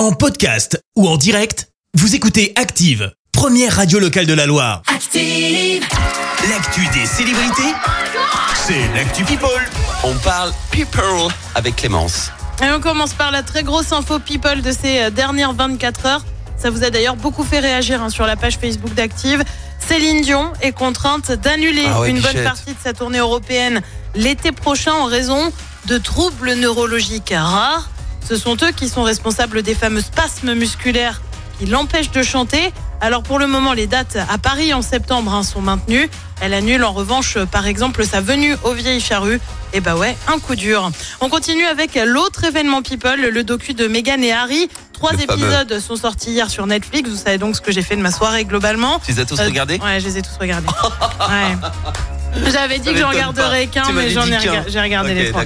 En podcast ou en direct, vous écoutez Active, première radio locale de la Loire. Active. L'actu des célébrités, c'est l'actu People. On parle people avec Clémence. Et on commence par la très grosse info people de ces euh, dernières 24 heures. Ça vous a d'ailleurs beaucoup fait réagir hein, sur la page Facebook d'Active. Céline Dion est contrainte d'annuler Ah ouais, une bonne partie de sa tournée européenne l'été prochain en raison de troubles neurologiques rares. Ce sont eux qui sont responsables des fameux spasmes musculaires qui l'empêchent de chanter. Alors pour le moment, les dates à Paris en septembre hein, sont maintenues. Elle annule en revanche, par exemple, sa venue aux Vieilles Charrues. Et bah ouais, un coup dur. On continue avec l'autre événement People, le docu de Meghan et Harry. Trois Le fameux. épisodes sont sortis hier sur Netflix. Vous savez donc ce que j'ai fait de ma soirée globalement. Tu les as tous Euh, regardés? Ouais, je les ai tous regardés. Ouais. J'avais dit que j'en regarderais qu'un, mais j'en ai, rega- j'ai regardé les trois.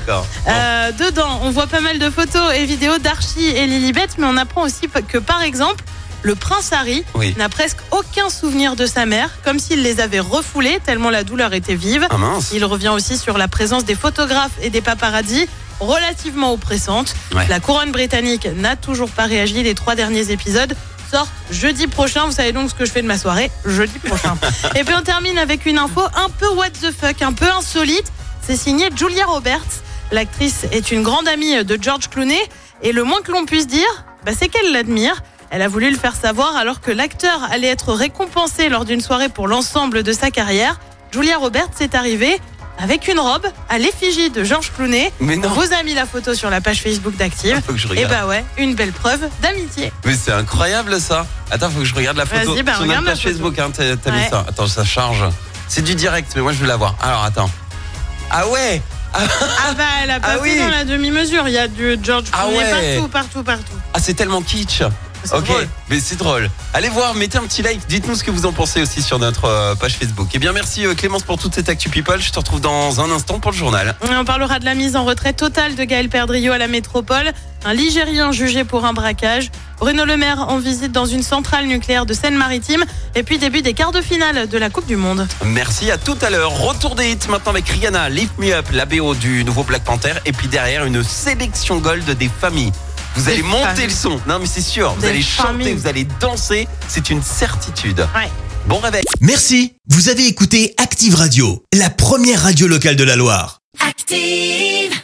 Euh, dedans, on voit pas mal de photos et vidéos d'Archie et Lilibet, mais on apprend aussi que, par exemple, le prince Harry Oui. n'a presque aucun souvenir de sa mère, comme s'il les avait refoulés tellement la douleur était vive. Ah. Il revient aussi sur la présence des photographes et des paparazzis relativement oppressante. Ouais. La couronne britannique n'a toujours pas réagi. Les trois derniers épisodes sortent jeudi prochain. Vous savez donc ce que je fais de ma soirée jeudi prochain. et puis on termine avec une info un peu what the fuck, un peu insolite. C'est signé Julia Roberts. L'actrice est une grande amie de George Clooney et le moins que l'on puisse dire, bah, c'est qu'elle l'admire. Elle a voulu le faire savoir alors que l'acteur allait être récompensé lors d'une soirée pour l'ensemble de sa carrière. Julia Roberts est arrivée avec une robe à l'effigie de George Clooney. Mais non. On vous a mis la photo sur la page Facebook d'Active. Faut que je Et regarde. bah ouais, une belle preuve d'amitié. Mais c'est incroyable ça. Attends, faut que je regarde la photo. Vas-y, bah, Sur regarde la page photo. Facebook, hein, t'as t'as mis Ouais. ça. Attends, ça charge. C'est du direct, mais moi je veux la voir. Alors attends. Ah ouais Ah bah elle a pas Ah fait oui. dans la demi-mesure. Il y a du George Ah Clooney ouais. partout, partout, partout. Ah c'est tellement kitsch. Ok, drôle. mais c'est drôle. Allez voir, mettez un petit like, dites-nous ce que vous en pensez aussi sur notre euh, page Facebook. Et bien merci euh, Clémence pour toute cette actu people. Je te retrouve dans un instant pour le journal. On parlera de la mise en retrait totale de Gaël Perdriau à la métropole, un Ligérien jugé pour un braquage, Bruno Le Maire en visite dans une centrale nucléaire de Seine-Maritime, et puis début des quarts de finale de la Coupe du Monde. Merci à tout à l'heure. Retour des hits maintenant avec Rihanna, Lift Me Up, la BO du nouveau Black Panther. Et puis derrière, une sélection gold des familles. Vous allez monter le son. Non, mais c'est sûr. Vous allez chanter, vous allez danser. C'est une certitude. Ouais. Bon réveil. Merci, vous avez écouté Active Radio, la première radio locale de la Loire. Active.